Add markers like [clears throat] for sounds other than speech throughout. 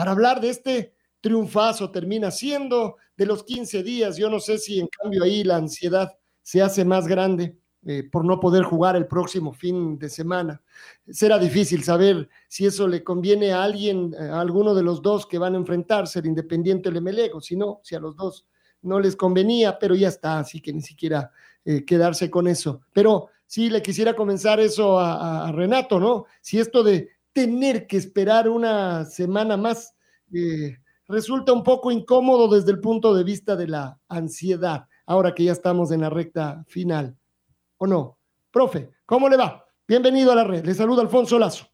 para hablar de este triunfazo termina siendo de los 15 días. Yo no sé si en cambio ahí la ansiedad se hace más grande eh, por no poder jugar el próximo fin de semana. Será difícil saber si eso le conviene a alguien, a alguno de los dos que van a enfrentarse, el Independiente o el Emelego, si no, si a los dos no les convenía, pero ya está, así que ni siquiera eh, quedarse con eso. Pero sí le quisiera comenzar eso a, a Renato, ¿no? Si esto de tener que esperar una semana más eh, resulta un poco incómodo desde el punto de vista de la ansiedad, ahora que ya estamos en la recta final. ¿O no? Profe, ¿cómo le va? Bienvenido a la red. Le saluda Alfonso Lazo.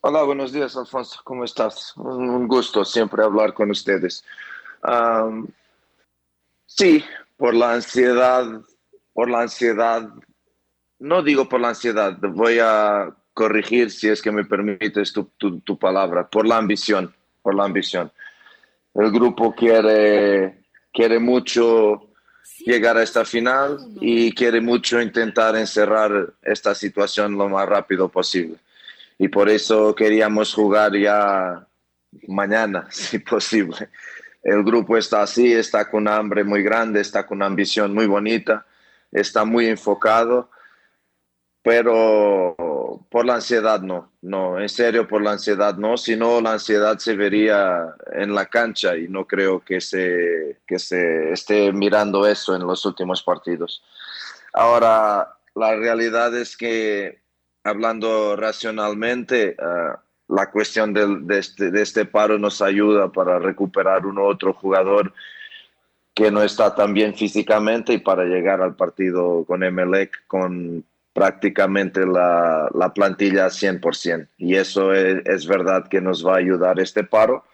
Hola, buenos días, Alfonso. ¿Cómo estás? Un gusto siempre hablar con ustedes. sí, por la ansiedad, por la ansiedad, no digo por la ansiedad, voy a corregir, si es que me permites tu, tu, palabra, por la ambición, por la ambición. El grupo quiere, quiere mucho llegar a esta final y quiere mucho intentar encerrar esta situación lo más rápido posible. Y por eso queríamos jugar ya mañana, [laughs] si posible. El grupo está así, está con hambre muy grande, está con una ambición muy bonita, está muy enfocado, pero por la ansiedad no, no, en serio por la ansiedad no, sino la ansiedad se vería en la cancha y no creo que se, que se esté mirando eso en los últimos partidos. Ahora, la realidad es que hablando racionalmente, ah, la cuestión de, este, de este paro nos ayuda para recuperar uno otro jugador que no está tan bien físicamente y para llegar al partido con Emelec con prácticamente la, la plantilla 100%. Y eso es, verdad que nos va a ayudar este paro,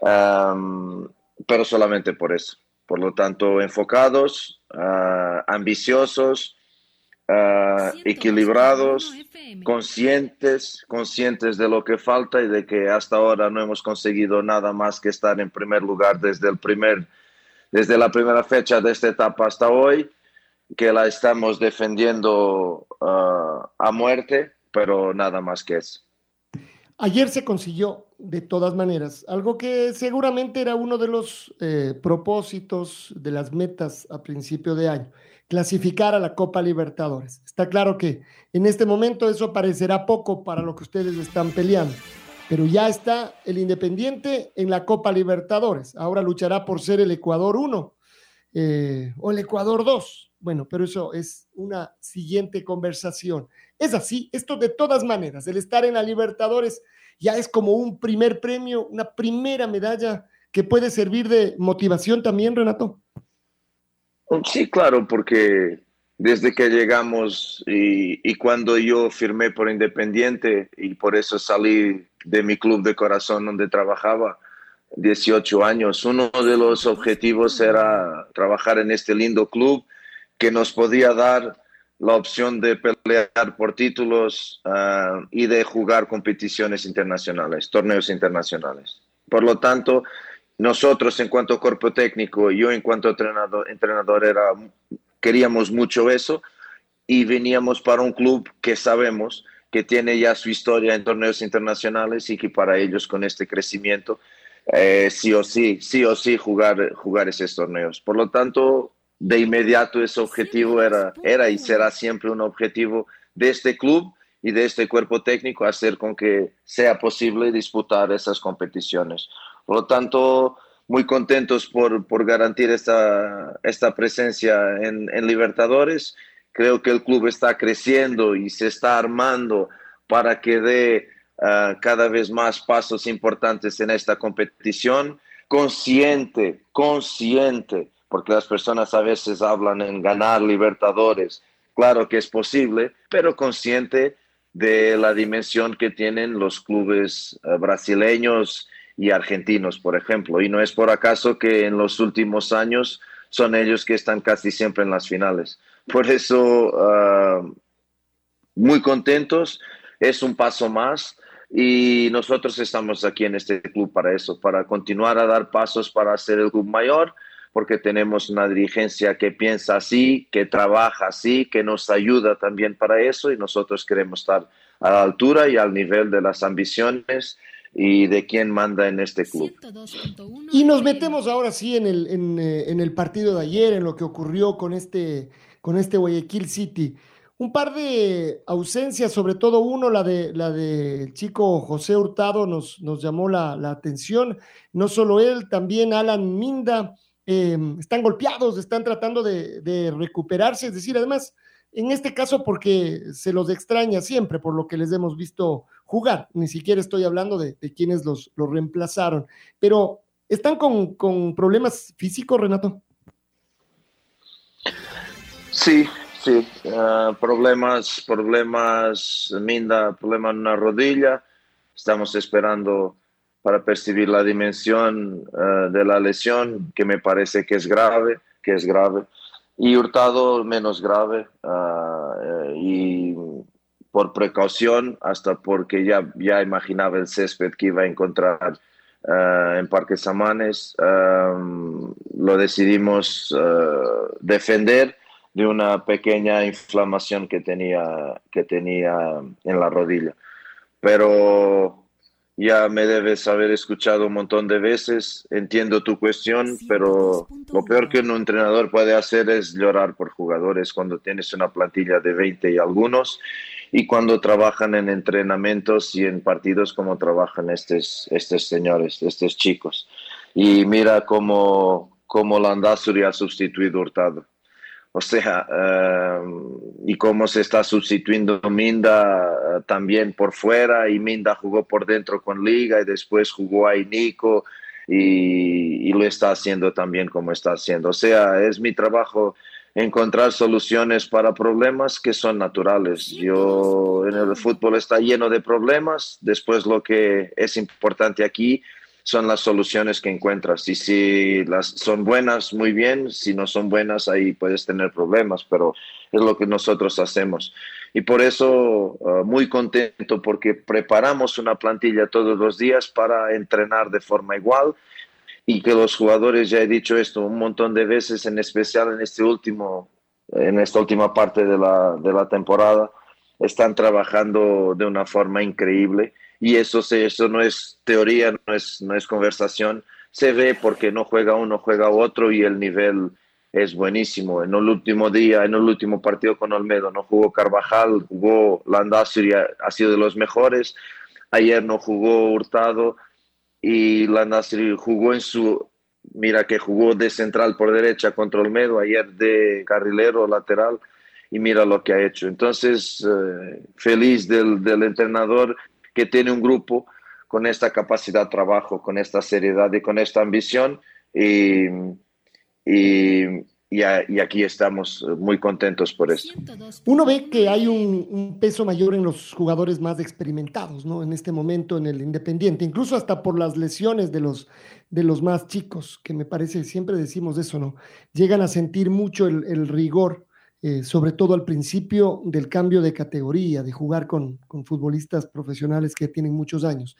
pero solamente por eso. Por lo tanto, enfocados, ah, ambiciosos, ah, equilibrados, conscientes, conscientes de lo que falta y de que hasta ahora no hemos conseguido nada más que estar en primer lugar desde el primer, desde la primera fecha de esta etapa hasta hoy que la estamos defendiendo ah, a muerte, pero nada más que eso. Ayer se consiguió, de todas maneras, algo que seguramente era uno de los eh, propósitos de las metas a principio de año, clasificar a la Copa Libertadores. Está claro que en este momento eso parecerá poco para lo que ustedes están peleando, pero ya está el Independiente en la Copa Libertadores. Ahora luchará por ser el Ecuador 1 eh, o el Ecuador 2 bueno, pero eso es una siguiente conversación. Es así, esto de todas maneras, el estar en la Libertadores ya es como un primer premio, una primera medalla que puede servir de motivación también, Renato. Sí, claro, porque desde que llegamos y, cuando yo firmé por Independiente y por eso salí de mi club de corazón donde trabajaba, 18 años, uno de los objetivos era trabajar en este lindo club que nos podía dar la opción de pelear por títulos ah, y de jugar competiciones internacionales, torneos internacionales. Por lo tanto, nosotros en cuanto cuerpo técnico, yo en cuanto entrenador, entrenador era, queríamos mucho eso y veníamos para un club que sabemos que tiene ya su historia en torneos internacionales y que para ellos con este crecimiento eh, sí o sí, sí o sí jugar, jugar esos torneos. Por lo tanto, de inmediato ese objetivo era, era y será siempre un objetivo de este club y de este cuerpo técnico hacer con que sea posible disputar esas competiciones. Por lo tanto, muy contentos por, por garantir esta, esta presencia en, en Libertadores. Creo que el club está creciendo y se está armando para que dé uh, cada vez más pasos importantes en esta competición. Consciente, consciente, porque las personas a veces hablan en ganar Libertadores. Claro que es posible, pero consciente de la dimensión que tienen los clubes uh, brasileños y argentinos, por ejemplo. Y no es por acaso que en los últimos años son ellos que están casi siempre en las finales. Por eso, uh, muy contentos, es un paso más y nosotros estamos aquí en este club para eso, para continuar a dar pasos para ser el club mayor, porque tenemos una dirigencia que piensa así, que trabaja así, que nos ayuda también para eso y nosotros queremos estar a la altura y al nivel de las ambiciones y de quién manda en este club. Y nos metemos ahora sí en el, en, eh, en el partido de ayer, en lo que ocurrió con este, con este Guayaquil City. Un par de ausencias, sobre todo uno, la de la del chico José Hurtado, nos, nos llamó la, la, atención. No solo él, también Alan Minda. Eh, están golpeados, están tratando de, recuperarse, es decir, además, en este caso porque se los extraña siempre por lo que les hemos visto jugar. Ni siquiera estoy hablando de, quienes los, reemplazaron. Pero, ¿están con, problemas físicos, Renato? Sí, sí. Uh, problemas, problemas, Minda, problema en una rodilla. Estamos esperando para percibir la dimensión uh, de la lesión, que me parece que es grave, que es grave. Y Hurtado menos grave. Uh, y por precaución, hasta porque ya, ya imaginaba el césped que iba a encontrar uh, en Parque Samanes, lo decidimos uh, defender de una pequeña inflamación que tenía, que tenía en la rodilla. Pero ya me debes haber escuchado un montón de veces, entiendo tu cuestión, pero lo peor que un entrenador puede hacer es llorar por jugadores cuando tienes una plantilla de 20 y algunos y cuando trabajan en entrenamientos y en partidos como trabajan estos, estos señores, estos chicos. Y mira cómo, cómo Landazuri ha sustituido Hurtado. O sea, uh, y cómo se está sustituyendo Minda uh, también por fuera, y Minda jugó por dentro con Liga y después jugó ahí Nico y, y lo está haciendo también como está haciendo. O sea, es mi trabajo encontrar soluciones para problemas que son naturales. Yo en el fútbol está lleno de problemas, después lo que es importante aquí son las soluciones que encuentras. Y si las son buenas muy bien, si no son buenas ahí puedes tener problemas, pero es lo que nosotros hacemos. Y por eso uh, muy contento porque preparamos una plantilla todos los días para entrenar de forma igual. Y que los jugadores, ya he dicho esto un montón de veces, en especial en, este último, en esta última parte de la, de la temporada, están trabajando de una forma increíble y eso, se, eso no es teoría, no es, no es conversación, se ve porque no juega uno, juega otro y el nivel es buenísimo. En el último día, en el último partido con Olmedo, no jugó Carvajal, jugó Landazuri, ha sido de los mejores. Ayer no jugó Hurtado, y la Nasri jugó en su, mira que jugó de central por derecha contra Olmedo, ayer de carrilero lateral y mira lo que ha hecho. Entonces, eh, feliz del, del, entrenador que tiene un grupo con esta capacidad de trabajo, con esta seriedad y con esta ambición y, y y, aquí estamos eh, muy contentos por eso. Uno ve que hay un, peso mayor en los jugadores más experimentados, ¿no? En este momento en el Independiente, incluso hasta por las lesiones de los, de los más chicos, que me parece, siempre decimos eso, ¿no? Llegan a sentir mucho el rigor, eh, sobre todo al principio del cambio de categoría, de jugar con, con, futbolistas profesionales que tienen muchos años.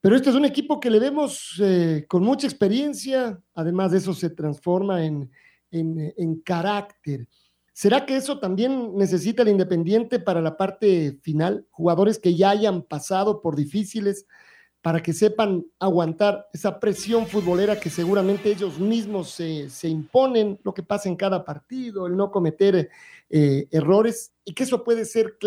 Pero este es un equipo que le vemos eh, con mucha experiencia, además de eso se transforma en en, en, carácter. ¿Será que eso también necesita el Independiente para la parte final? Jugadores que ya hayan pasado por difíciles para que sepan aguantar esa presión futbolera que seguramente ellos mismos se, se imponen, lo que pasa en cada partido, el no cometer eh, errores, y que eso puede ser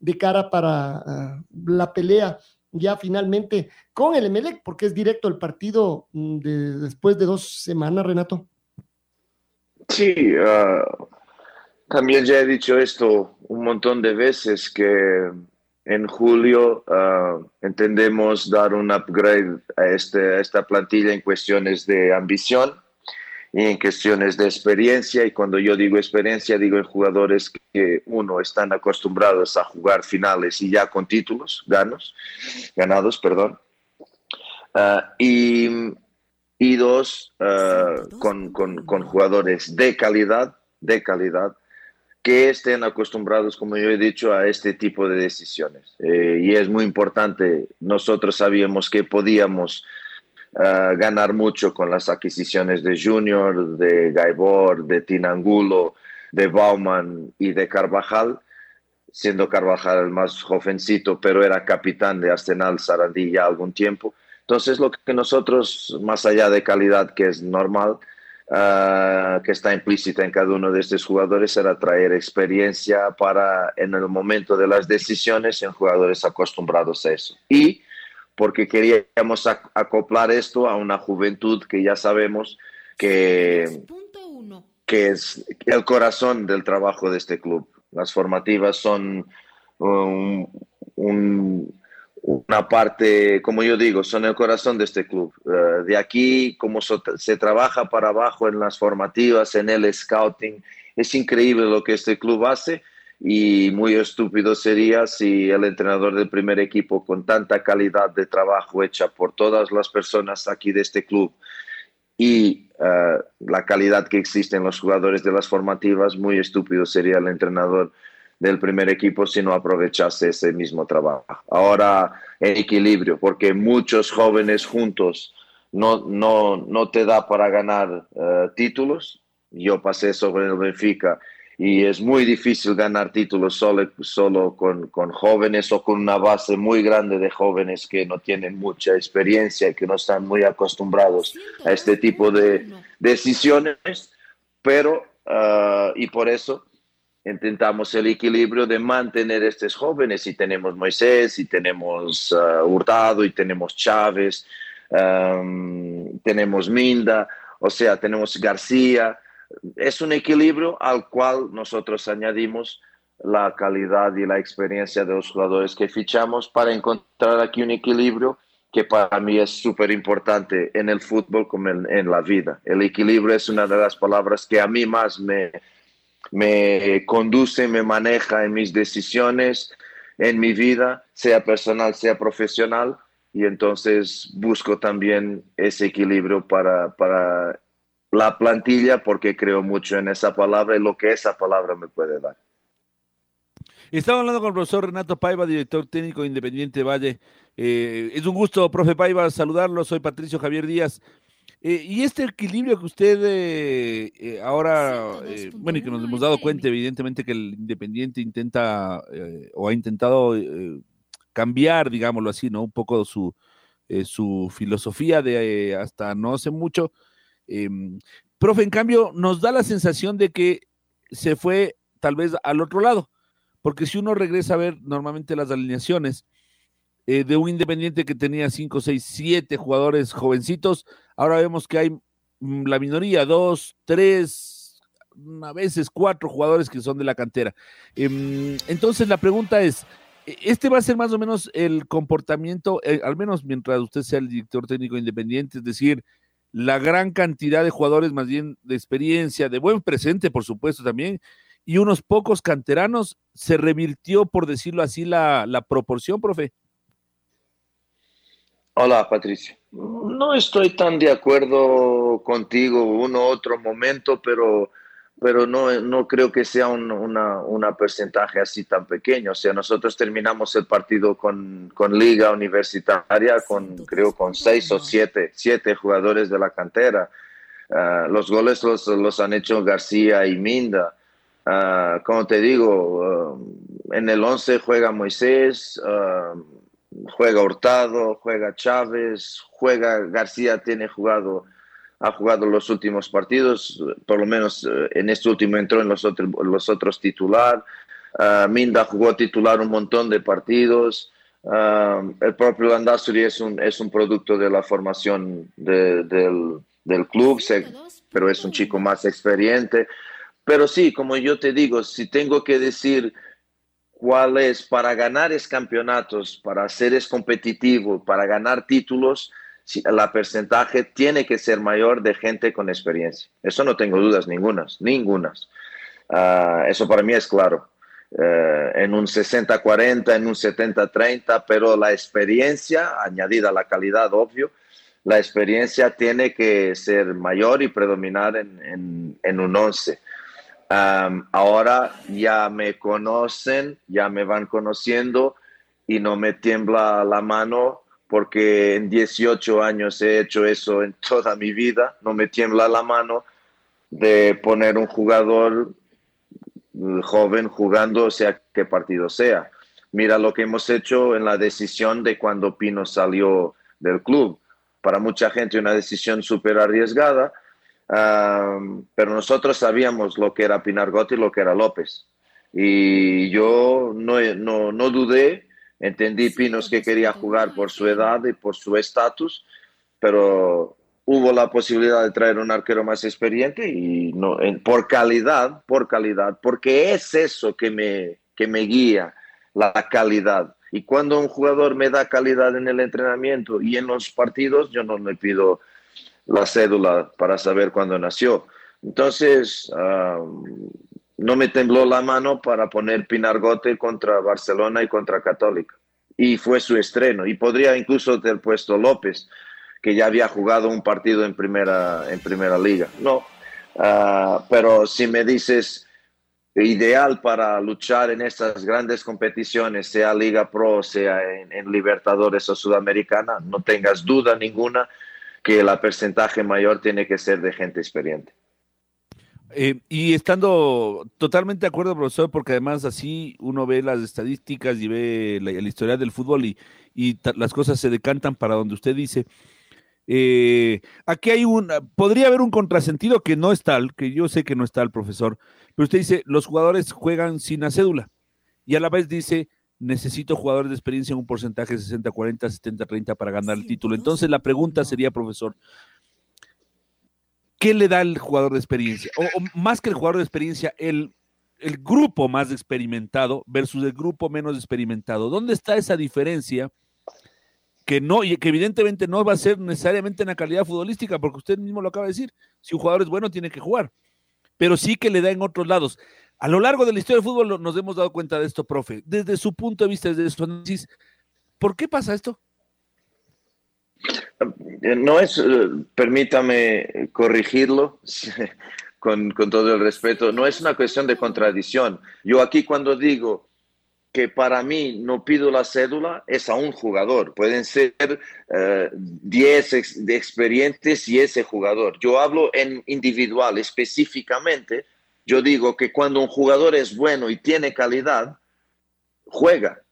de cara para uh, la pelea ya finalmente con el Emelec, porque es directo el partido mm, de, después de dos semanas, Renato. Sí, uh, también ya he dicho esto un montón de veces que en julio uh, entendemos dar un upgrade a, este, a esta plantilla en cuestiones de ambición y en cuestiones de experiencia. Y cuando yo digo experiencia, digo en jugadores que, uno, están acostumbrados a jugar finales y ya con títulos ganos, ganados, perdón. Uh, y, y, dos, uh, con, con, con jugadores de calidad, de calidad, que estén acostumbrados, como yo he dicho, a este tipo de decisiones. Eh, y es muy importante, nosotros sabíamos que podíamos uh, ganar mucho con las adquisiciones de Junior, de Gaibor, de Tinangulo, de Bauman y de Carvajal, siendo Carvajal el más jovencito, pero era capitán de Arsenal Sarandí ya algún tiempo. Entonces, lo que nosotros, más allá de calidad, que es normal, Uh, que está implícita en cada uno de estos jugadores era traer experiencia para en el momento de las decisiones en jugadores acostumbrados a eso. Y porque queríamos acoplar esto a una juventud que ya sabemos que, que es el corazón del trabajo de este club. Las formativas son un, un una parte, como yo digo, son el corazón de este club. Uh, de aquí, como se trabaja para abajo en las formativas, en el scouting, es increíble lo que este club hace y muy estúpido sería si el entrenador del primer equipo con tanta calidad de trabajo hecha por todas las personas aquí de este club y uh, la calidad que existe en los jugadores de las formativas, muy estúpido sería el entrenador del primer equipo si no aprovechase ese mismo trabajo. Ahora en equilibrio, porque muchos jóvenes juntos no, no, no te da para ganar uh, títulos. Yo pasé sobre el Benfica y es muy difícil ganar títulos solo, solo con, con, jóvenes o con una base muy grande de jóvenes que no tienen mucha experiencia que no están muy acostumbrados a este tipo de decisiones, pero uh, y por eso intentamos el equilibrio de mantener estos jóvenes y tenemos Moisés y tenemos uh, Hurtado y tenemos Chávez, um, tenemos Minda, o sea, tenemos García. Es un equilibrio al cual nosotros añadimos la calidad y la experiencia de los jugadores que fichamos para encontrar aquí un equilibrio que para mí es súper importante en el fútbol como en, en la vida. El equilibrio es una de las palabras que a mí más me, me conduce, me maneja en mis decisiones, en mi vida, sea personal, sea profesional, y entonces busco también ese equilibrio para, para la plantilla porque creo mucho en esa palabra y lo que esa palabra me puede dar. Estamos hablando con el profesor Renato Paiva, director técnico Independiente Valle. Eh, es un gusto, profe Paiva, saludarlo. Soy Patricio Javier Díaz. Eh, y este equilibrio que usted eh, eh, ahora, bueno, y que nos hemos dado cuenta, evidentemente, que el Independiente intenta o ha intentado cambiar, digámoslo así, ¿no? Un poco su, su filosofía de hasta no hace mucho. Em, profe, en cambio, nos da la sensación de que se fue tal vez al otro lado, porque si uno regresa a ver normalmente las alineaciones, de un Independiente que tenía 5, 6, 7 jugadores jovencitos, Ahora vemos que hay mm, la minoría, dos, tres, a veces cuatro jugadores que son de la cantera. Em, entonces la pregunta es, ¿e-, ¿este va a ser más o menos el comportamiento, eh, al menos mientras usted sea el director técnico independiente, es decir, la gran cantidad de jugadores más bien de experiencia, de buen presente, por supuesto también, y unos pocos canteranos, ¿se revirtió, por decirlo así, la, la proporción, profe? Hola, Patricio. No estoy tan de acuerdo contigo uno otro momento, pero, pero no, no creo que sea un una, una porcentaje así tan pequeño. O sea, nosotros terminamos el partido con, con liga universitaria con, creo, con seis o siete, siete jugadores de la cantera. Uh, los goles los, los, han hecho García y Minda. Uh, como te digo, uh, en el 11 juega Moisés, juega Hurtado, juega Chávez, juega García, tiene jugado, ha jugado los últimos partidos, por lo menos eh, en este último entró en los, otros titular. Uh, Minda jugó titular un montón de partidos. Um, el propio Landazuri es un, es un producto de la formación de, del, club, pero es un chico más experiente. Pero sí, como yo te digo, si tengo que decir cuál es para ganar es campeonatos, para ser es competitivo, para ganar títulos, la porcentaje tiene que ser mayor de gente con experiencia. Eso no tengo dudas ningunas, ningunas. Uh, eso para mí es claro. Uh, en un 60-40, en un 70-30, pero la experiencia, añadida a la calidad, obvio, la experiencia tiene que ser mayor y predominar en, en un 11. Um, ahora ya me conocen, ya me van conociendo y no me tiembla la mano porque en 18 años he hecho eso en [laughs] toda mi vida, no me tiembla la mano de poner un jugador joven jugando, sea qué partido sea. Mira lo que hemos hecho en la decisión de cuando Pino salió del club. Para mucha gente una decisión súper arriesgada, um, pero nosotros sabíamos lo que era Pinar Gotti y lo que era López. Y yo no, no, no dudé Entendí Pinos que quería jugar por su edad y por su estatus, pero hubo la posibilidad de traer un arquero más experiente y no, por calidad, por calidad, porque es eso que me, que me guía, la calidad. Y cuando un jugador me da calidad en el entrenamiento y en los partidos, yo no le pido la cédula para saber cuándo nació. Entonces, no me tembló la mano para poner Pinargote contra Barcelona y contra Católica. Y fue su estreno. Y podría incluso tener puesto López, que ya había jugado un partido en primera, en primera liga. No, uh, pero si me dices ideal para luchar en estas grandes competiciones, sea Liga Pro, sea en, en Libertadores o Sudamericana, no tengas duda ninguna que la porcentaje mayor tiene que ser de gente experiente. Eh, y estando totalmente de acuerdo, profesor, porque además así uno ve las estadísticas y ve la, historia del fútbol y, y las cosas se decantan para donde usted dice. Eh, aquí hay un, podría haber un contrasentido que no es tal, que yo sé que no está el profesor, pero usted dice, los jugadores juegan sin la cédula y a la vez dice, necesito jugadores de experiencia en un porcentaje 60-40, 70-30 para ganar el título. Entonces la pregunta sería, profesor, ¿qué le da el jugador de experiencia? O, o más que el jugador de experiencia, el, el, grupo más experimentado versus el grupo menos experimentado. ¿Dónde está esa diferencia? Que no, y que evidentemente no va a ser necesariamente en la calidad futbolística, porque usted mismo lo acaba de decir. Si un jugador es bueno, tiene que jugar. Pero sí que le da en otros lados. A lo largo de la historia del fútbol nos hemos dado cuenta de esto, profe. Desde su punto de vista, desde su análisis, ¿por qué pasa esto? No es, permítame corregirlo [laughs] con, todo el respeto, no es una cuestión de contradicción. Yo aquí cuando digo que para mí no pido la cédula, es a un jugador. Pueden ser 10 uh, ex, de experientes y ese jugador. Yo hablo en individual, específicamente. Yo digo que cuando un jugador es bueno y tiene calidad, juega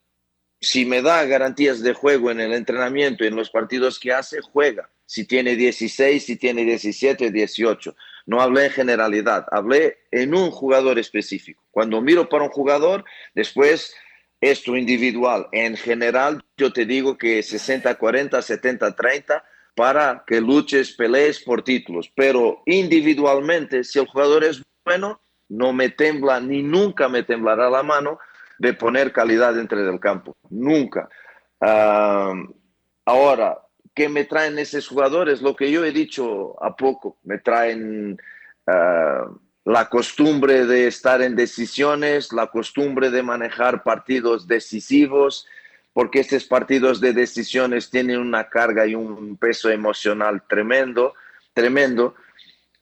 si me da garantías de juego en el entrenamiento y en los partidos que hace, juega. Si tiene 16, si tiene 17, 18. No hablé en generalidad, hablé en un jugador específico. Cuando miro para un jugador, después esto individual. En general, yo te digo que 60, 40, 70, 30 para que luches, pelees por títulos. Pero individualmente, si el jugador es bueno, no me tembla ni nunca me temblará la mano de poner calidad dentro del campo. Nunca. Uh, ahora, ¿qué me traen esos jugadores? Lo que yo he dicho a poco. Me traen uh, la costumbre de estar en decisiones, la costumbre de manejar partidos decisivos, porque estos partidos de decisiones tienen una carga y un peso emocional tremendo, tremendo.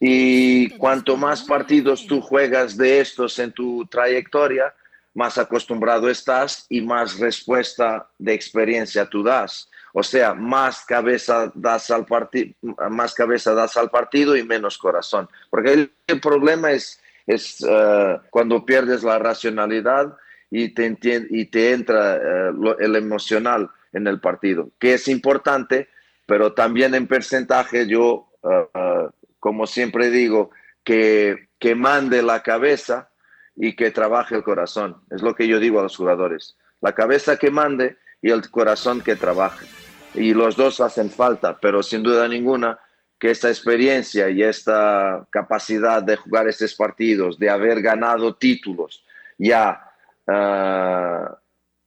Y cuanto más partidos tú juegas de estos en tu trayectoria, más acostumbrado estás y más respuesta de experiencia tú das. O sea, más cabeza das al partido, más cabeza das al partido y menos corazón. Porque el, problema es, es uh, cuando pierdes la racionalidad y te, y te entra lo, el emocional en el partido, que es importante, pero también en porcentaje yo, uh, como siempre digo, que, que mande la cabeza y que trabaje el corazón. Es lo que yo digo a los jugadores. La cabeza que mande y el corazón que trabaja. Y los dos hacen falta, pero sin duda ninguna que esta experiencia y esta capacidad de jugar estos partidos, de haber ganado títulos, ya uh,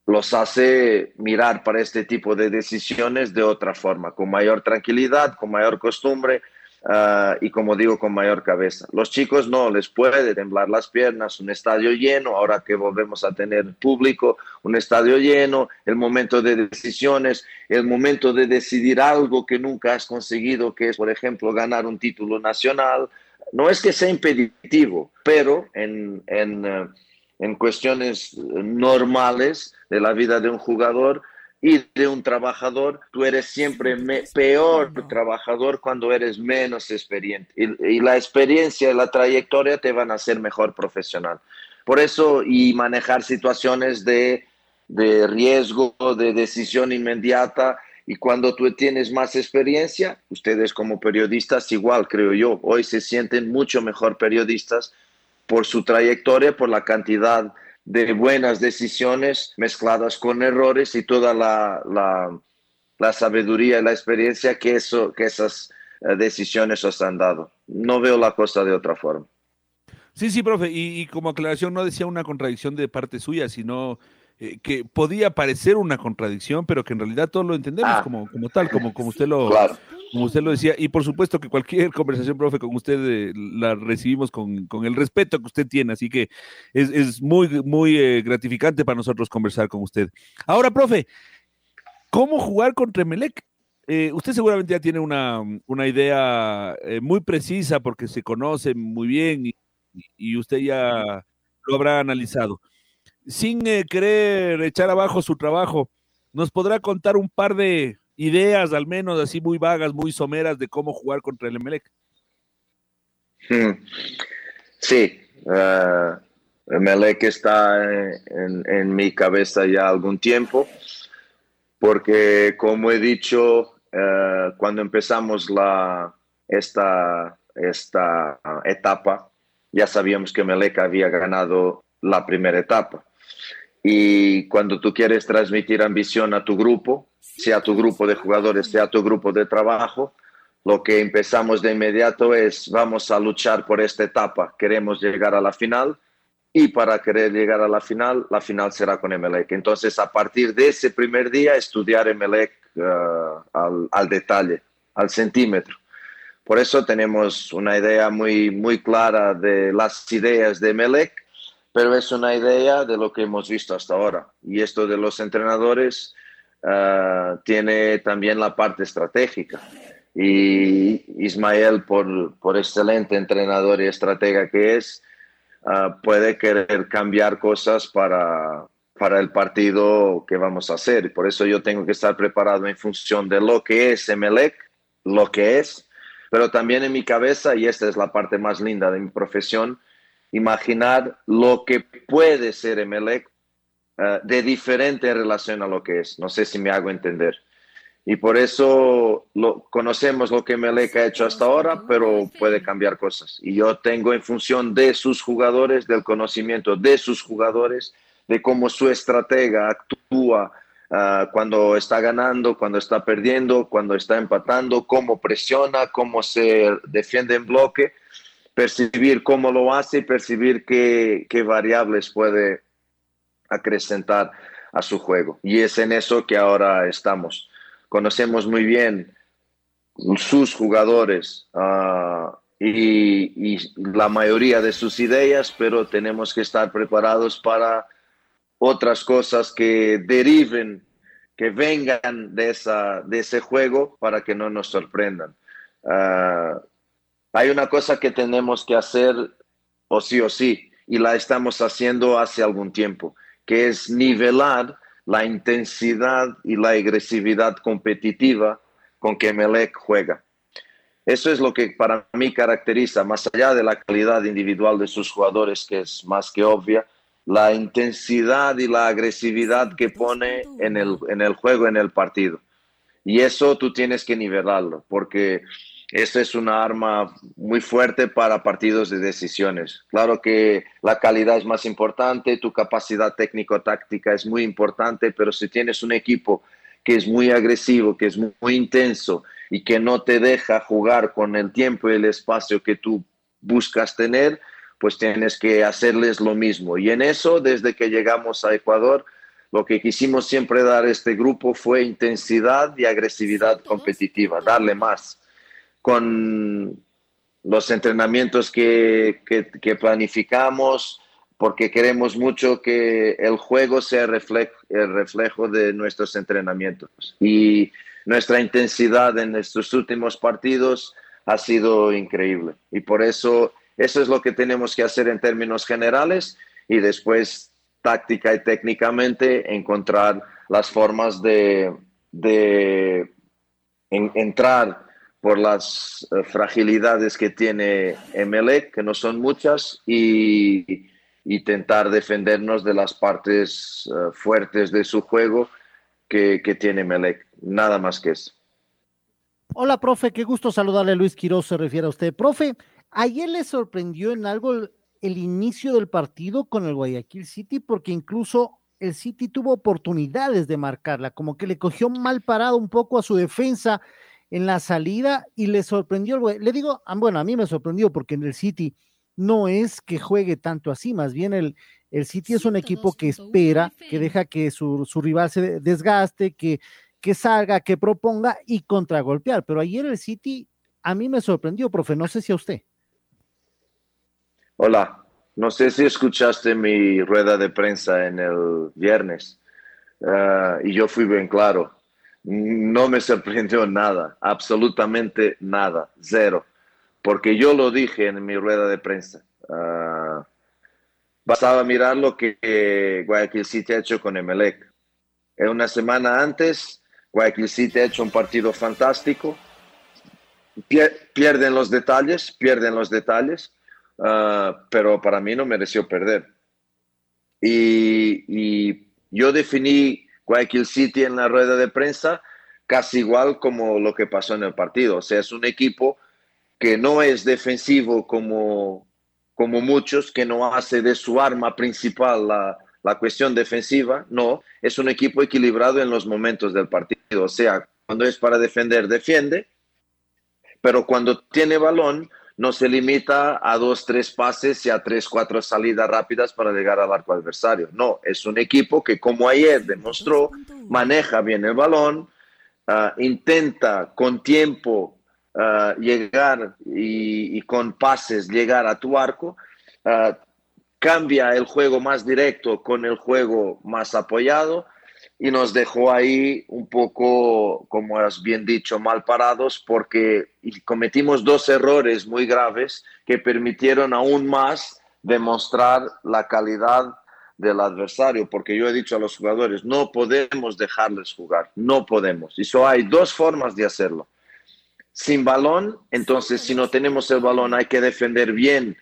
los hace mirar para este tipo de decisiones de otra forma, con mayor tranquilidad, con mayor costumbre uh, y como digo, con mayor cabeza. Los chicos no, les puede temblar las piernas, un estadio lleno, ahora que volvemos a tener público, un estadio lleno, el momento de decisiones, el momento de decidir algo que nunca has conseguido, que es, por ejemplo, ganar un título nacional. No es que sea impeditivo, pero en... uh, en cuestiones normales de la vida de un jugador y de un trabajador, tú eres siempre peor trabajador cuando eres menos experiente. Y, y, la experiencia y la trayectoria te van a hacer mejor profesional. Por eso, y manejar situaciones de, de riesgo, de decisión inmediata. Y cuando tú tienes más experiencia, ustedes como periodistas igual, creo yo, hoy se sienten mucho mejor periodistas por su trayectoria, por la cantidad de buenas decisiones mezcladas con errores y toda la, la, la sabiduría y la experiencia que, eso, que esas eh, decisiones os han dado. No veo la cosa de otra forma. Sí, sí, profe, y, y como aclaración no decía una contradicción de parte suya, sino eh, que podía parecer una contradicción, pero que en realidad todos lo entendemos ah. como, como tal, como, como usted lo, claro como usted lo decía, y por supuesto que cualquier [laughs] conversación, profe, con usted eh, la recibimos con, con, el respeto que usted tiene, así que es, es muy, muy eh, gratificante para nosotros conversar con usted. Ahora, profe, ¿cómo jugar contra Emelec? Eh, usted seguramente ya tiene una, una idea muy precisa porque se conoce muy bien y, y usted ya lo habrá analizado. Sin querer echar abajo su trabajo, ¿nos podrá contar un par de ideas, al menos así muy vagas, muy someras de cómo jugar contra el Emelec. Hmm. Sí, uh, Emelec está en, mi cabeza ya algún tiempo, porque como he dicho, uh, cuando empezamos la, esta, esta etapa, ya sabíamos que Emelec había ganado la primera etapa. Y cuando tú quieres transmitir ambición a tu grupo, sea tu grupo de jugadores, sea tu grupo de trabajo, lo que empezamos de inmediato es vamos a luchar por esta etapa, queremos llegar a la final y para querer llegar a la final, la final será con Emelec. Entonces, a partir de ese primer día, estudiar Emelec uh, al, al, detalle, al centímetro. Por eso tenemos una idea muy, muy clara de las ideas de Emelec, pero es una idea de lo que hemos visto hasta ahora. Y esto de los entrenadores uh, tiene también la parte estratégica. Y Ismael, por, por excelente entrenador y estratega que es, uh, puede querer cambiar cosas para, para el partido que vamos a hacer. Por eso yo tengo que estar preparado en función de lo que es Emelec, lo que es, pero también en mi cabeza, y esta es la parte más linda de mi profesión, imaginar lo que puede ser Emelec uh, de diferente en relación a lo que es. No sé si me hago entender. Y por eso lo, conocemos lo que Melec ha hecho hasta ahora, pero puede cambiar cosas. Y yo tengo en función de sus jugadores, del conocimiento de sus jugadores, de cómo su estratega actúa uh, cuando está ganando, cuando está perdiendo, cuando está empatando, cómo presiona, cómo se defiende en bloque, percibir cómo lo hace y percibir qué, qué variables puede acrecentar a su juego. Y es en eso que ahora estamos. Conocemos muy bien sus jugadores uh, y, la mayoría de sus ideas, pero tenemos que estar preparados para otras cosas que deriven, que vengan de, esa, de ese juego para que no nos sorprendan. Uh, hay una cosa que tenemos que hacer o sí o sí, y la estamos haciendo hace algún tiempo, que es nivelar la intensidad y la agresividad competitiva con que Melec juega. Eso es lo que para mí caracteriza, más allá de la calidad individual de sus jugadores, que es más que obvia, la intensidad y la agresividad que pone en el, en el juego, en el partido. Y eso tú tienes que nivelarlo, porque esta es una arma muy fuerte para partidos de decisiones. Claro que la calidad es más importante, tu capacidad técnico-táctica es muy importante, pero si tienes un equipo que es muy agresivo, que es muy, intenso y que no te deja jugar con el tiempo y el espacio que tú buscas tener, pues tienes que hacerles lo mismo. Y en eso, desde que llegamos a Ecuador, lo que quisimos siempre dar a este grupo fue intensidad y agresividad competitiva, darle más con los entrenamientos que, que, planificamos, porque queremos mucho que el juego sea el reflejo de nuestros entrenamientos. Y nuestra intensidad en estos últimos partidos ha sido increíble. Y por eso, eso es lo que tenemos que hacer en términos generales y después táctica y técnicamente encontrar las formas de, de entrar por las eh, fragilidades que tiene Emelec, que no son muchas, y, intentar defendernos de las partes eh, fuertes de su juego que, que tiene Emelec. Nada más que eso. Hola, profe, qué gusto saludarle. Luis Quiroz se refiere a usted. Profe, ayer le sorprendió en algo el, el inicio del partido con el Guayaquil City, porque incluso el City tuvo oportunidades de marcarla, como que le cogió mal parado un poco a su defensa en la salida y le sorprendió el güey. Le digo, ah, bueno, a mí me sorprendió porque en el City no es que juegue tanto así, más bien el, el City es un equipo que espera, que deja que su, rival se desgaste, que, que salga, que proponga y contragolpear. Pero ayer el City a mí me sorprendió, profe, no sé si a usted. Hola, no sé si escuchaste mi rueda de prensa en el viernes ah, y yo fui bien claro no me sorprendió [laughs] nada, absolutamente nada, cero, porque yo lo dije en mi rueda de prensa. Uh, bastaba mirar lo que Guayaquil City ha hecho con Emelec. En una semana antes, Guayaquil City ha hecho un partido fantástico. pierden los detalles, pierden los detalles, ah, pero para mí no mereció perder. Y, y yo definí Guayaquil City en la rueda de prensa, casi igual como lo que pasó en el partido. O sea, es un equipo que no es defensivo como, como muchos, que no hace de su arma principal la, la cuestión defensiva, no, es un equipo equilibrado en los momentos del partido. O sea, cuando es para defender, defiende, pero cuando tiene balón, no se limita a dos, tres pases y a tres, cuatro salidas rápidas para llegar al arco adversario. No, es un equipo que como ayer demostró, maneja bien el balón, ah, intenta con tiempo ah, llegar y, con pases llegar a tu arco, ah, cambia el juego más directo con el juego más apoyado y nos dejó ahí un poco, como has bien dicho, mal parados porque cometimos dos errores muy graves que permitieron aún más demostrar la calidad del adversario, porque yo he dicho a los jugadores, no podemos dejarles jugar, no podemos. Y solo hay dos formas de hacerlo. Sin balón, entonces si no tenemos el balón hay que defender bien,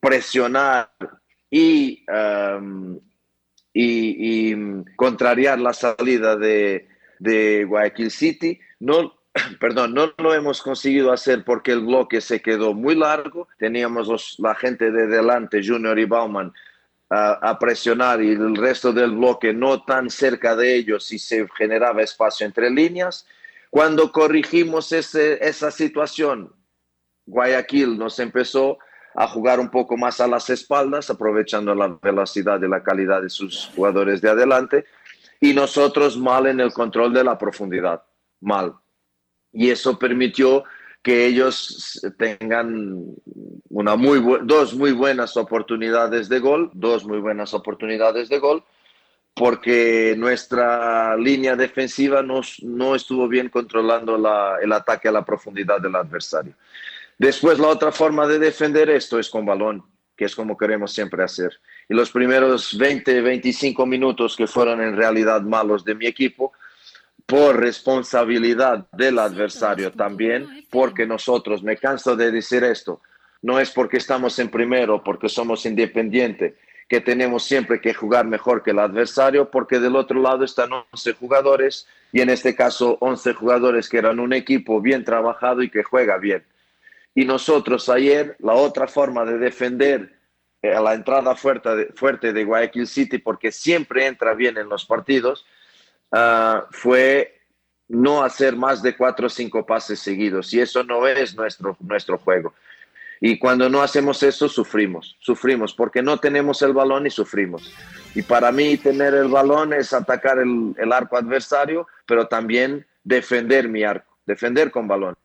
presionar y um, y, contrariar la salida de, de Guayaquil City. No, [clears throat] perdón, no lo hemos conseguido hacer porque el bloque se quedó muy largo. Teníamos la gente de delante, Junior y Bauman, a, presionar y el resto del bloque no tan cerca de ellos y se generaba espacio entre líneas. Cuando corrigimos ese, esa situación, Guayaquil nos empezó a jugar un poco más a las espaldas, aprovechando la velocidad y la calidad de sus jugadores de adelante, y nosotros mal en el control de la profundidad, mal. Y eso permitió que ellos tengan una muy dos muy buenas oportunidades de gol, dos muy buenas oportunidades de gol, porque nuestra línea defensiva no, no estuvo bien controlando la, el ataque a la profundidad del adversario. Después la otra forma de defender esto es con balón, que es como queremos siempre hacer. Y los primeros 20, 25 minutos que fueron en realidad malos de mi equipo, por responsabilidad del adversario también, porque nosotros, me canso de decir esto, no es porque estamos en primero, porque somos independientes, que tenemos siempre que jugar mejor que el adversario, porque del otro lado están 11 jugadores y en este caso 11 jugadores que eran un equipo bien trabajado y que juega bien. Y nosotros ayer, la otra forma de defender eh, a la entrada fuerte de, fuerte de Guayaquil City, porque siempre entra bien en los partidos, uh, fue no hacer más de cuatro o cinco pases seguidos. Y eso no es nuestro, nuestro juego. Y cuando no hacemos eso, sufrimos, sufrimos, porque no tenemos el balón y sufrimos. Y para mí tener el balón es atacar el, el arco adversario, pero también defender mi arco, defender con balón.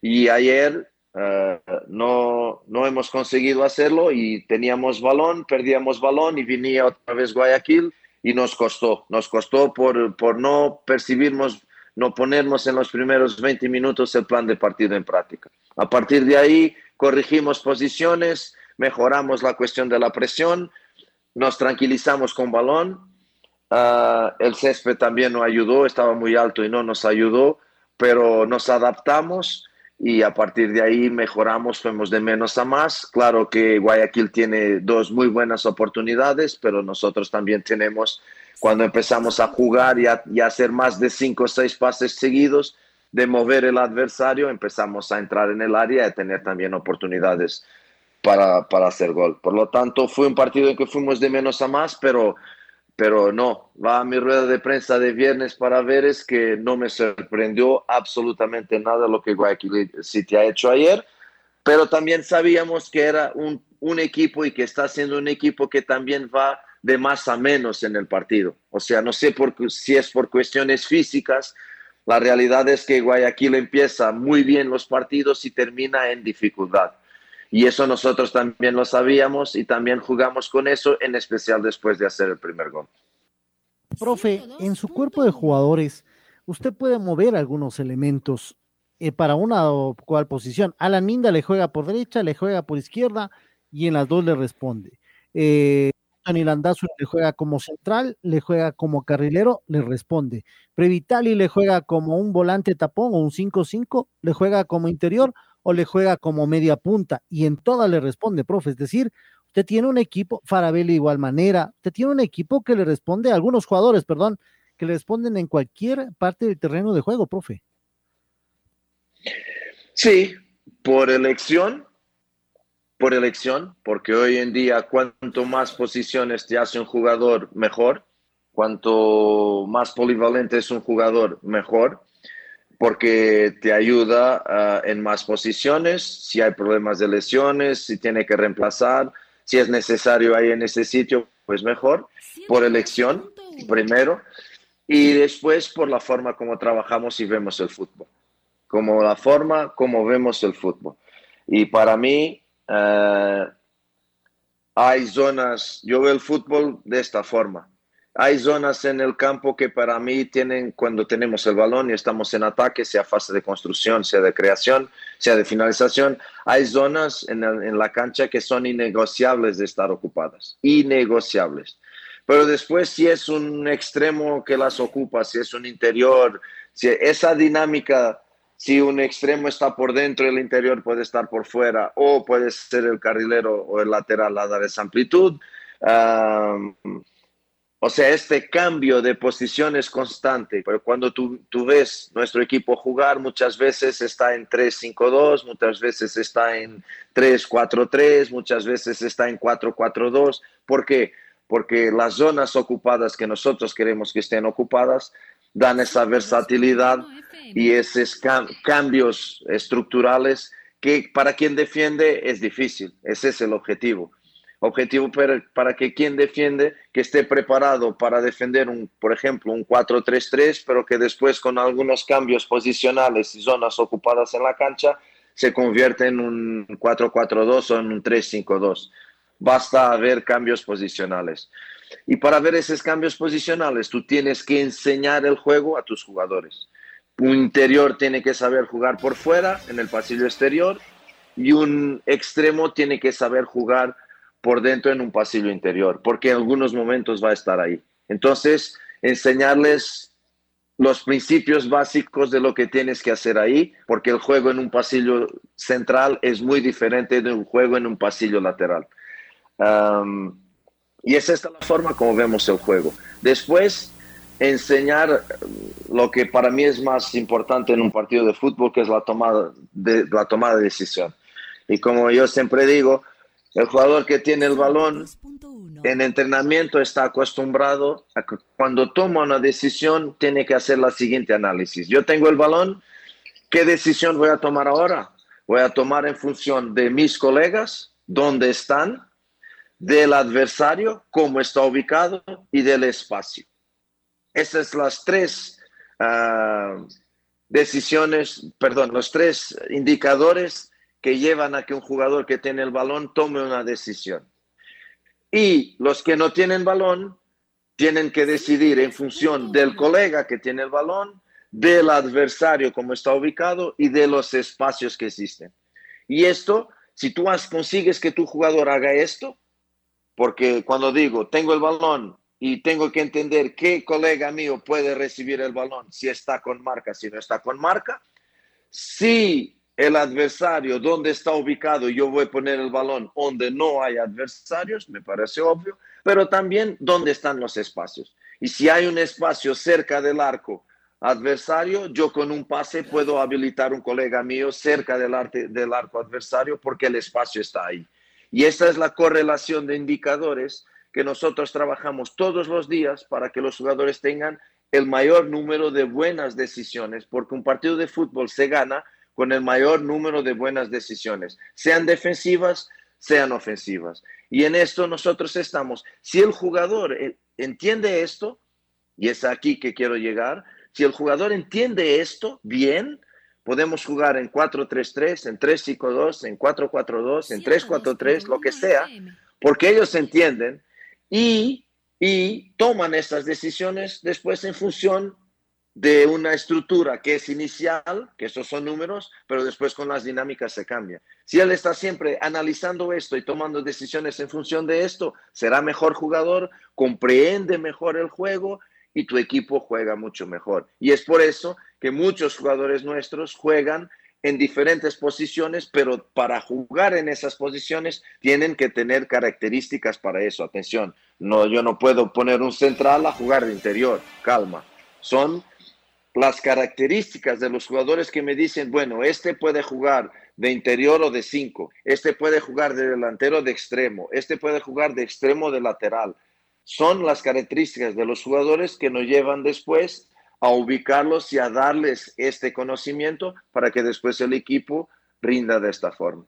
Y ayer uh, no, no hemos conseguido hacerlo y teníamos balón, perdíamos balón y venía otra vez Guayaquil y nos costó, nos costó por, por no percibirnos, no ponernos en los primeros 20 minutos el plan de partido en práctica. A partir de ahí corregimos posiciones, mejoramos la cuestión de la presión, nos tranquilizamos con balón. Uh, el césped también nos ayudó, estaba muy alto y no nos ayudó, pero nos adaptamos y a partir de ahí mejoramos, fuimos de menos a más. Claro que Guayaquil tiene dos muy buenas oportunidades, pero nosotros también tenemos, cuando empezamos a jugar y a, y a hacer más de cinco o seis pases seguidos, de mover el adversario, empezamos a entrar en el área y a tener también oportunidades para, para hacer gol. Por lo tanto, fue un partido en que fuimos de menos a más, pero pero no, va a mi rueda de prensa de viernes para ver es que no me sorprendió absolutamente nada lo que Guayaquil City ha hecho ayer, pero también sabíamos que era un, un equipo y que está siendo un equipo que también va de más a menos en el partido. O sea, no sé por, si es por cuestiones físicas, la realidad es que Guayaquil empieza muy bien los partidos y termina en dificultad. Y eso nosotros también lo sabíamos y también jugamos con eso, en especial después de hacer el primer gol. Profe, en su cuerpo de jugadores, usted puede mover algunos elementos eh, para una o cual posición. Alan Minda le juega por derecha, le juega por izquierda y en las dos le responde. Eh, Tony Landazzo le juega como central, le juega como carrilero, le responde. Previtali le juega como un volante tapón o un 5-5, le juega como interior o le juega como media punta y en todas le responde, profe. Es decir, usted tiene un equipo, Farabelli de igual manera, usted tiene un equipo que le responde, algunos jugadores, perdón, que le responden en cualquier parte del terreno de juego, profe. Sí, por elección, por elección, porque hoy en día cuanto más posiciones te hace un jugador, mejor. Cuanto más polivalente es un jugador, mejor porque te ayuda uh, en más posiciones, si hay problemas de lesiones, si tiene que reemplazar, si es necesario ahí en ese sitio, pues mejor, por elección primero, y después por la forma como trabajamos y vemos el fútbol, como la forma como vemos el fútbol. Y para mí uh, hay zonas, yo veo el fútbol de esta forma hay zonas en el campo que para mí tienen, cuando tenemos el balón y estamos en ataque, sea fase de construcción, sea de creación, sea de finalización, hay zonas en, en la cancha que son innegociables de estar ocupadas, innegociables. Pero después si es un extremo que las ocupa, si es un interior, si esa dinámica, si un extremo está por dentro, el interior puede estar por fuera, o puede ser el carrilero o el lateral a dar esa amplitud. O sea, este cambio de posición es constante, pero cuando tú, tú ves nuestro equipo jugar, muchas veces está en 3-5-2, muchas veces está en 3-4-3, muchas veces está en 4-4-2. ¿Por qué? Porque las zonas ocupadas que nosotros queremos que estén ocupadas dan esa versatilidad y esos cam cambios estructurales que para quien defiende es difícil. Ese es el objetivo objetivo para, para, que quien defiende que esté preparado para defender un, por ejemplo, un 4-3-3, pero que después con algunos cambios posicionales y zonas ocupadas en la cancha se convierte en un 4-4-2 o en un 3-5-2. Basta ver cambios posicionales. Y para ver esos cambios posicionales, tú tienes que enseñar el juego a tus jugadores. Un interior tiene que saber jugar por fuera, en el pasillo exterior, y un extremo tiene que saber jugar por dentro en un pasillo interior, porque en algunos momentos va a estar ahí. Entonces, enseñarles los principios básicos de lo que tienes que hacer ahí, porque el juego en un pasillo central es muy diferente de un juego en un pasillo lateral. Y es la forma como vemos el juego. Después, enseñar lo que para mí es más importante en un partido de fútbol, que es la tomada de, la tomada de decisión. Y como yo siempre digo, el jugador que tiene el balón en entrenamiento está acostumbrado a que cuando toma una decisión tiene que hacer la siguiente análisis. Yo tengo el balón, ¿qué decisión voy a tomar ahora? Voy a tomar en función de mis colegas, dónde están, del adversario, cómo está ubicado y del espacio. Esas son las tres ah, decisiones, perdón, los tres indicadores que llevan a que un jugador que tiene el balón tome una decisión. Y los que no tienen balón tienen que decidir en función del colega que tiene el balón, del adversario como está ubicado y de los espacios que existen. Y esto, si tú consigues que tu jugador haga esto, porque cuando digo, tengo el balón y tengo que entender qué colega mío puede recibir el balón, si está con marca, si no está con marca, si el adversario dónde está ubicado, yo voy a poner el balón donde no hay adversarios, me parece obvio, pero también dónde están los espacios. Y si hay un espacio cerca del arco adversario, yo con un pase puedo habilitar un colega mío cerca del arco adversario porque el espacio está ahí. Y esta es la correlación de indicadores que nosotros trabajamos todos los días para que los jugadores tengan el mayor número de buenas decisiones, porque un partido de fútbol se gana con el mayor número de buenas decisiones, sean defensivas, sean ofensivas. Y en esto nosotros estamos. Si el jugador eh, entiende esto, y es aquí que quiero llegar, si el jugador entiende esto bien, Podemos jugar en 4-3-3, en 3-5-2, en 4-4-2, en 3-4-3, lo que sea, porque ellos entienden y, y toman estas decisiones después en función de una estructura que es inicial, que estos son números, pero después con las dinámicas se cambia. Si él está siempre analizando esto y tomando decisiones en función de esto, será mejor jugador, comprende mejor el juego y tu equipo juega mucho mejor. Y es por eso que muchos jugadores nuestros juegan en diferentes posiciones, pero para jugar en esas posiciones tienen que tener características para eso. Atención, no, yo no puedo poner un central a jugar de interior, calma. Son las características de los jugadores que me dicen, bueno, este puede jugar de interior o de cinco, este puede jugar de delantero o de extremo, este puede jugar de extremo o de lateral son las características de los jugadores que nos llevan después a ubicarlos y a darles este conocimiento para que después el equipo rinda de esta forma.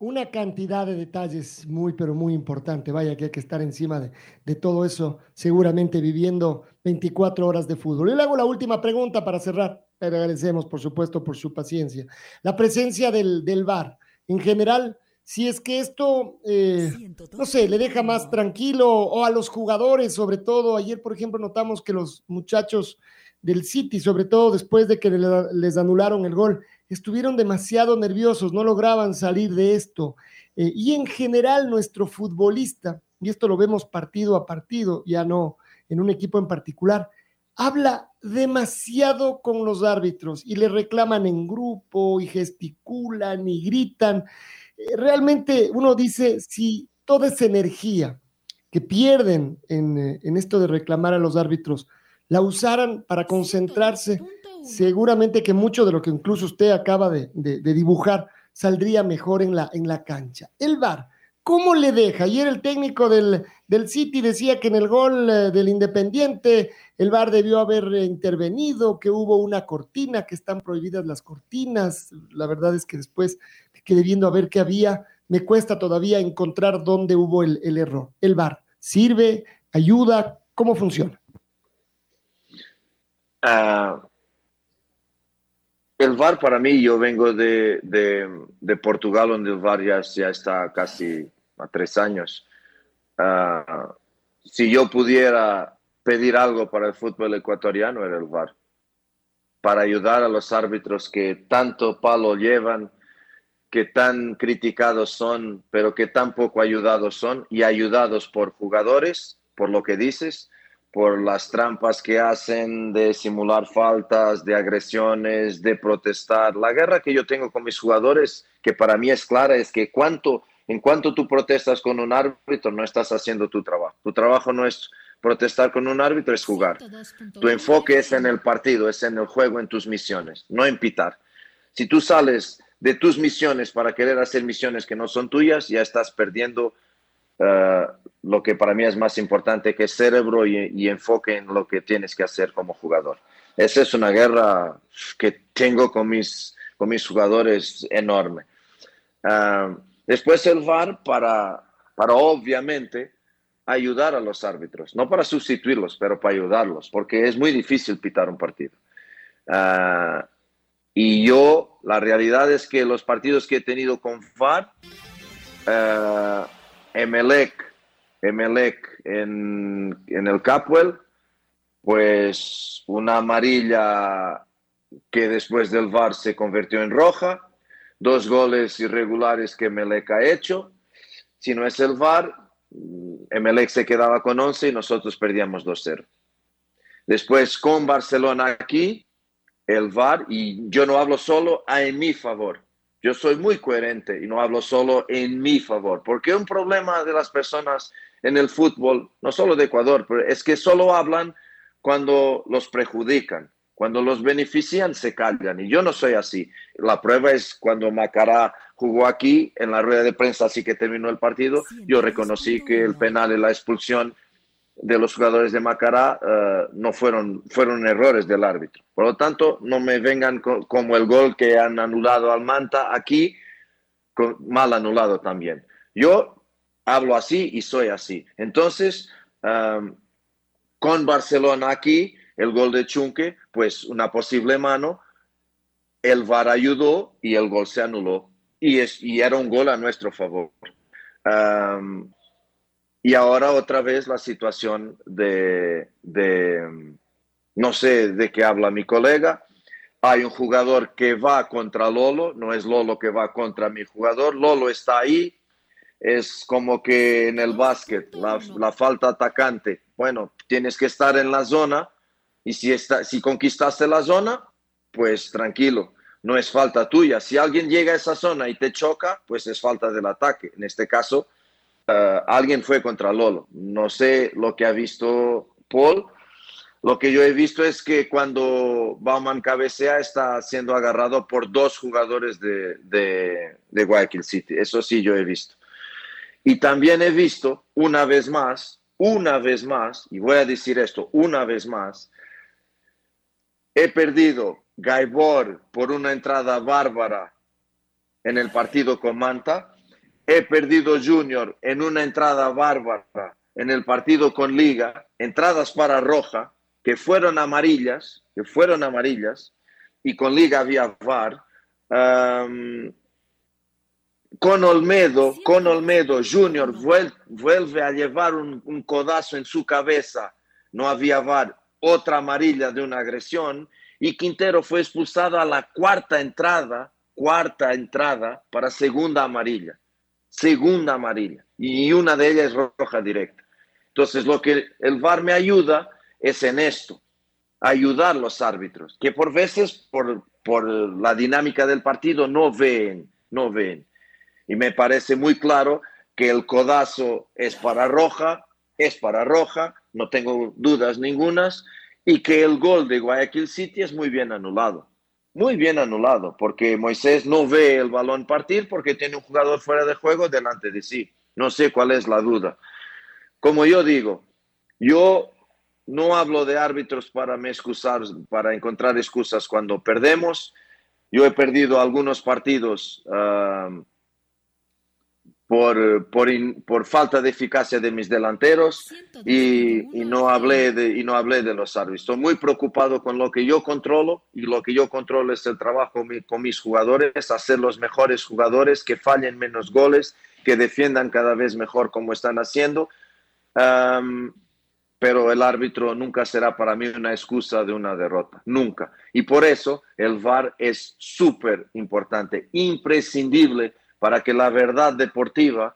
Una cantidad de detalles muy, pero muy importante. Vaya que hay que estar encima de, todo eso, seguramente viviendo 24 horas de fútbol. Y le hago la última pregunta para cerrar. agradecemos, por supuesto, por su paciencia. La presencia del, del VAR. En general, si es que esto, eh, no sé, le deja más tranquilo o a los jugadores, sobre todo, ayer, por ejemplo, notamos que los muchachos del City, sobre todo después de que les anularon el gol, estuvieron demasiado nerviosos, no lograban salir de esto. Eh, y en general nuestro futbolista, y esto lo vemos partido a partido, ya no en un equipo en particular, habla demasiado con los árbitros y le reclaman en grupo y gesticulan y gritan. Eh, realmente uno dice, si toda esa energía que pierden eh, en, esto de reclamar a los árbitros, la usaran para concentrarse, seguramente que mucho de lo que incluso usted acaba de, dibujar saldría mejor en la, en la cancha. El VAR, ¿cómo le deja? Ayer el técnico del, del City decía que en el gol eh, del Independiente el VAR debió haber intervenido, que hubo una cortina, que están prohibidas las cortinas. La verdad es que después quedé viendo a ver qué había. Me cuesta todavía encontrar dónde hubo el, error. El VAR, ¿sirve? ¿Ayuda? ¿Cómo funciona? Ah, el VAR para mí, yo vengo de, Portugal, donde el VAR ya, está casi a tres años. Ah, si yo pudiera pedir algo para el fútbol ecuatoriano, era el VAR. Para ayudar a los árbitros que tanto palo llevan, que tan criticados son, pero que tan poco ayudados son, y ayudados por jugadores, por lo que dices, por las trampas que hacen de simular faltas, de agresiones, de protestar. La guerra que yo tengo con mis jugadores, que para mí es clara, es que cuanto En cuanto tú protestas con un árbitro, no estás haciendo tu trabajo. Tu trabajo no es protestar con un árbitro, es jugar. Tu enfoque es en el partido, es en el juego, en tus misiones, no en pitar. Si tú sales de tus misiones para querer hacer misiones que no son tuyas, ya estás perdiendo uh, lo que para mí es más importante, que cerebro y, enfoque en lo que tienes que hacer como jugador. Esa es una guerra que tengo con mis, con mis jugadores enorme. Uh, después el VAR para, para obviamente ayudar a los árbitros, no para sustituirlos, pero para ayudarlos, porque es muy difícil pitar un partido. Uh, y yo, la realidad es que los partidos que he tenido con VAR, uh, Emelec, Emelec en, en el Capwell, pues una amarilla que después del VAR se convirtió en roja, dos goles irregulares que Emelec ha hecho. Si no es el VAR, Emelec se quedaba con 11 y nosotros perdíamos 2-0. Después con Barcelona aquí, el VAR, y yo no hablo solo en mi favor. Yo soy muy coherente y no hablo solo en mi favor, porque un problema de las personas en el fútbol, no solo de Ecuador, pero es que solo hablan cuando los perjudican. Cuando los benefician, se callan. Y yo no soy así. La prueba es cuando Macará jugó aquí, en la rueda de prensa, así que terminó el partido, yo reconocí que el penal y la expulsión de los jugadores de Macará uh, no fueron, fueron errores del árbitro. Por lo tanto, no me vengan como el gol que han anulado al Manta aquí, mal anulado también. Yo hablo así y soy así. Entonces, um, con Barcelona aquí, el gol de Chunque, pues una posible mano, el VAR ayudó y el gol se anuló. Y, es, y era un gol a nuestro favor. Um, y ahora otra vez la situación de, de, no sé de qué habla mi colega. Hay un jugador que va contra Lolo, no es Lolo que va contra mi jugador. Lolo está ahí. Es como que en el básquet, la, la falta atacante. Bueno, tienes que estar en la zona y si, está, si conquistaste la zona, pues tranquilo, no es falta tuya. Si alguien llega a esa zona y te choca, pues es falta del ataque. En este caso, uh, alguien fue contra Lolo. No sé lo que ha visto Paul. Lo que yo he visto es que cuando Bauman cabecea está siendo agarrado por dos jugadores de, de, de Guayaquil City. Eso sí yo he visto. Y también he visto, una vez más, una vez más, y voy a decir esto, una vez más, He perdido Gaibor por una entrada bárbara en el partido con Manta. He perdido Junior en una entrada bárbara en el partido con Liga. Entradas para Roja que fueron amarillas, que fueron amarillas, y con Liga había VAR. Con Olmedo, con Olmedo, Junior vuel, vuelve a llevar un, un codazo en su cabeza. No había VAR otra amarilla de una agresión y Quintero fue expulsado a la cuarta entrada, cuarta entrada para segunda amarilla, segunda amarilla y una de ellas es roja directa. Entonces lo que el VAR me ayuda es en esto, ayudar a los árbitros, que por veces por, por la dinámica del partido no ven, no ven. Y me parece muy claro que el codazo es para roja, es para roja, no tengo dudas ningunas, y que el gol de Guayaquil City es muy bien anulado. Muy bien anulado, porque Moisés no ve el balón partir porque tiene un jugador fuera de juego delante de sí. No sé cuál es la duda. Como yo digo, yo no hablo de árbitros para me excusar, para encontrar excusas cuando perdemos. Yo he perdido algunos partidos uh, por, por, in, por, falta de eficacia de mis delanteros y, y, no hablé de, y no hablé de los árbitros. Estoy muy preocupado con lo que yo controlo y lo que yo controlo es el trabajo con mis jugadores, hacer los mejores jugadores, que fallen menos goles, que defiendan cada vez mejor como están haciendo. Um, pero el árbitro nunca será para mí una excusa de una derrota, nunca. Y por eso el VAR es súper importante, imprescindible para que la verdad deportiva,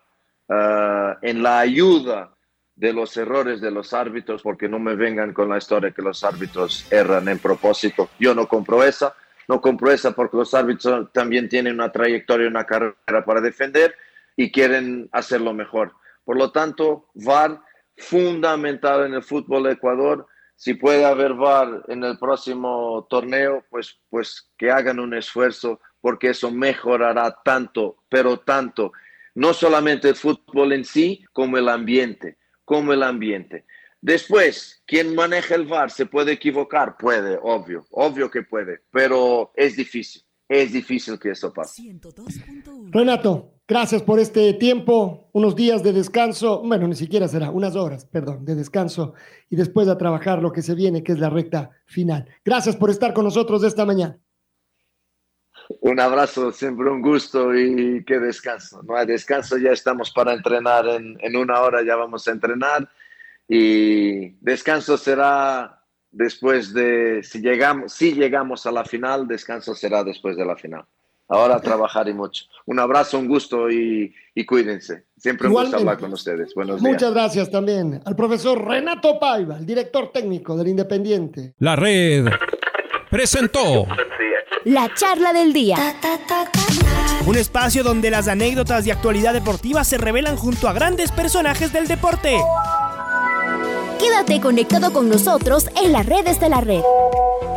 uh, en la ayuda de los errores de los árbitros, porque no me vengan con la historia que los árbitros erran en propósito, yo no compro esa, no compro esa porque los árbitros también tienen una trayectoria, una carrera para defender, y quieren hacerlo mejor. Por lo tanto, VAR fundamental en el fútbol de Ecuador. Si puede haber VAR en el próximo torneo, pues, pues que hagan un esfuerzo porque eso mejorará tanto, pero tanto, no solamente el fútbol en sí, como el ambiente, como el ambiente. Después, quien maneja el VAR se puede equivocar, puede, obvio, obvio que puede, pero es difícil, es difícil que eso pase. Renato, gracias por este tiempo, unos días de descanso, bueno, ni siquiera será, unas horas, perdón, de descanso y después a trabajar lo que se viene, que es la recta final. Gracias por estar con nosotros esta mañana. Un abrazo, siempre un gusto y que descanso. No hay descanso, ya estamos para entrenar en, en una hora, ya vamos a entrenar y descanso será después de, si llegamos, si llegamos a la final, descanso será después de la final. Ahora a trabajar y mucho. Un abrazo, un gusto y, y cuídense. Siempre un gusto hablar con ustedes. Buenos días. Muchas gracias también al profesor Renato Paiva, el director técnico del Independiente. La red presentó La charla del día. Un espacio donde las anécdotas de actualidad deportiva se revelan junto a grandes personajes del deporte. Quédate conectado con nosotros en las redes de la red.